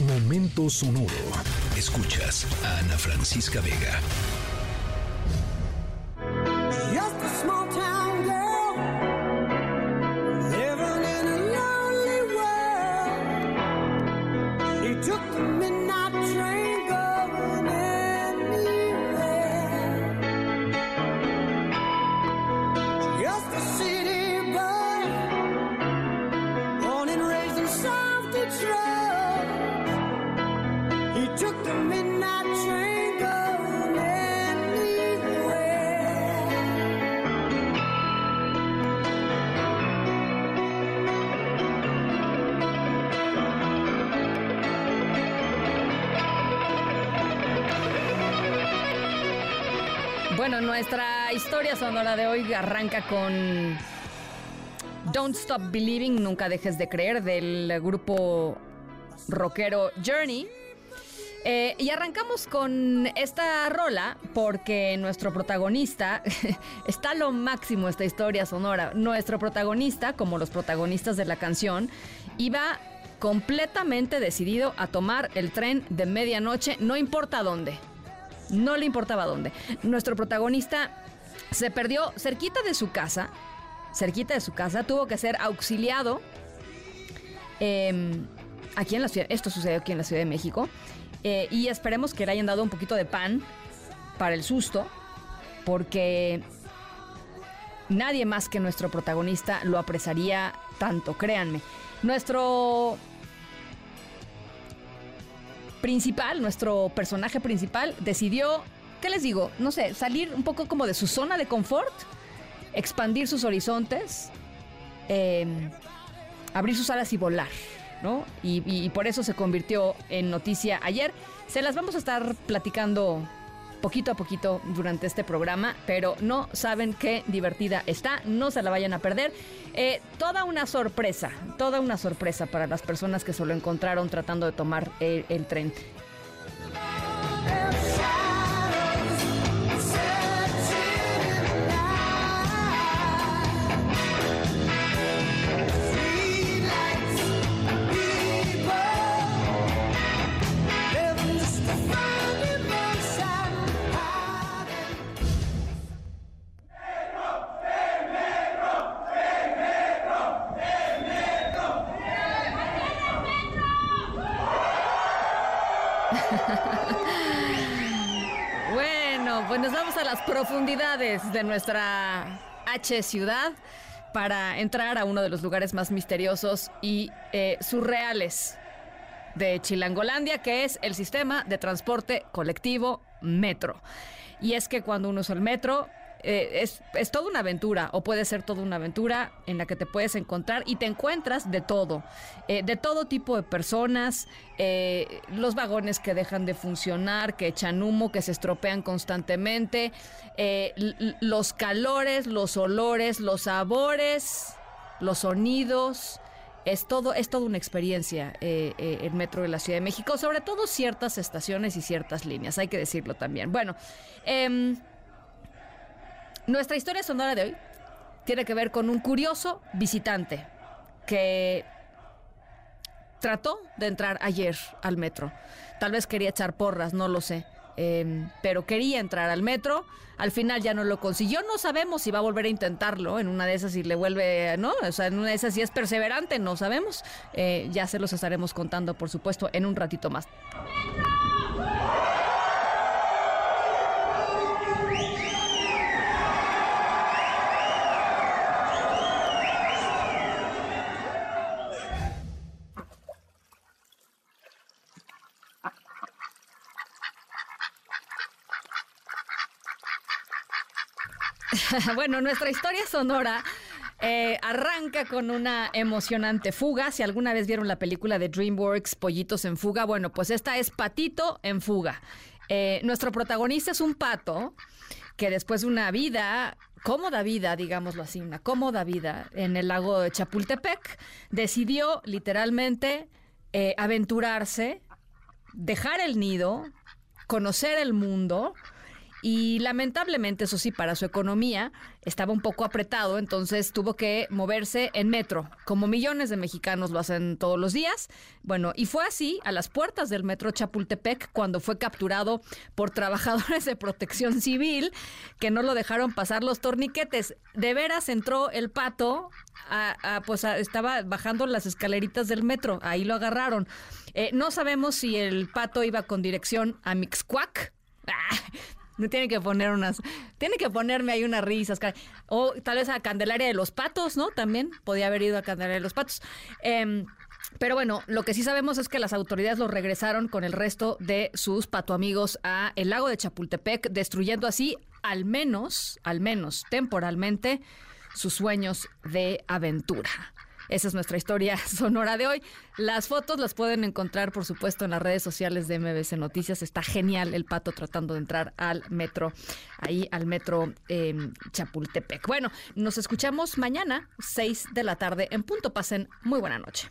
Momento sonoro. Escuchas a Ana Francisca Vega. Bueno, nuestra historia sonora de hoy arranca con Don't Stop Believing, Nunca Dejes de Creer, del grupo rockero Journey. Eh, y arrancamos con esta rola porque nuestro protagonista, está lo máximo esta historia sonora, nuestro protagonista, como los protagonistas de la canción, iba completamente decidido a tomar el tren de medianoche, no importa dónde. No le importaba dónde. Nuestro protagonista se perdió cerquita de su casa, cerquita de su casa, tuvo que ser auxiliado eh, aquí en la ciudad. Esto sucedió aquí en la Ciudad de México. eh, y esperemos que le hayan dado un poquito de pan para el susto, porque nadie más que nuestro protagonista lo apresaría tanto, créanme. Nuestro principal, nuestro personaje principal, decidió, ¿qué les digo? No sé, salir un poco como de su zona de confort, expandir sus horizontes, eh, abrir sus alas y volar, ¿no? Y por eso se convirtió en noticia ayer. Se las vamos a estar platicando poquito a poquito durante este programa, pero no saben qué divertida está, no se la vayan a perder. Eh, toda una sorpresa, toda una sorpresa para las personas que se lo encontraron tratando de tomar el, el tren. Bueno, pues nos vamos a las profundidades de nuestra H ciudad para entrar a uno de los lugares más misteriosos y eh, surreales de Chilangolandia, que es el sistema de transporte colectivo metro. Y es que cuando uno usa el metro, eh, es, es toda una aventura, o puede ser toda una aventura en la que te puedes encontrar y te encuentras de todo, eh, de todo tipo de personas, eh, los vagones que dejan de funcionar, que echan humo, que se estropean constantemente, eh, los calores, los olores, los sabores, los sonidos. Es todo, es toda una experiencia eh, eh, el metro de la Ciudad de México, sobre todo ciertas estaciones y ciertas líneas, hay que decirlo también. Bueno, em, nuestra historia sonora de hoy tiene que ver con un curioso visitante que trató de entrar ayer al metro. Tal vez quería echar porras, no lo sé. Em, pero quería entrar al metro. Al final ya no lo consiguió. No sabemos si va a volver a intentarlo. En una de esas, si le vuelve, ¿no? O sea, en una de esas, si es perseverante, no sabemos. Eh, ya se los estaremos contando, por supuesto, en un ratito más. bueno, nuestra historia sonora eh, arranca con una emocionante fuga. Si alguna vez vieron la película de DreamWorks, Pollitos en Fuga, bueno, pues esta es Patito en Fuga. Eh, nuestro protagonista es un pato que después de una vida, cómoda vida, digámoslo así, una cómoda vida en el lago de Chapultepec, decidió literalmente eh, aventurarse, dejar el nido, conocer el mundo y lamentablemente, eso sí, para su economía estaba un poco apretado, entonces tuvo que moverse en metro, como millones de mexicanos lo hacen todos los días. Bueno, y fue así a las puertas del metro Chapultepec cuando fue capturado por trabajadores de protección civil que no lo dejaron pasar los torniquetes. De veras entró el pato, pues estaba bajando las escaleritas del metro, ahí lo agarraron. Eh, no sabemos si el pato iba con dirección a Mixcuac. Ah, no tiene que poner unas, tiene que ponerme ahí unas risas. O tal vez a Candelaria de los Patos, ¿no? También podía haber ido a Candelaria de los Patos. Em, pero bueno, lo que sí sabemos es que las autoridades lo regresaron con el resto de sus pato amigos a el lago de Chapultepec, destruyendo así al menos, al menos temporalmente, sus sueños de aventura. Esa es nuestra historia sonora de hoy. Las fotos las pueden encontrar, por supuesto, en las redes sociales de MBC Noticias. Está genial el pato tratando de entrar al metro, ahí al metro em, Chapultepec. Bueno, nos escuchamos mañana, 6 de la tarde en punto. Pasen muy buena noche.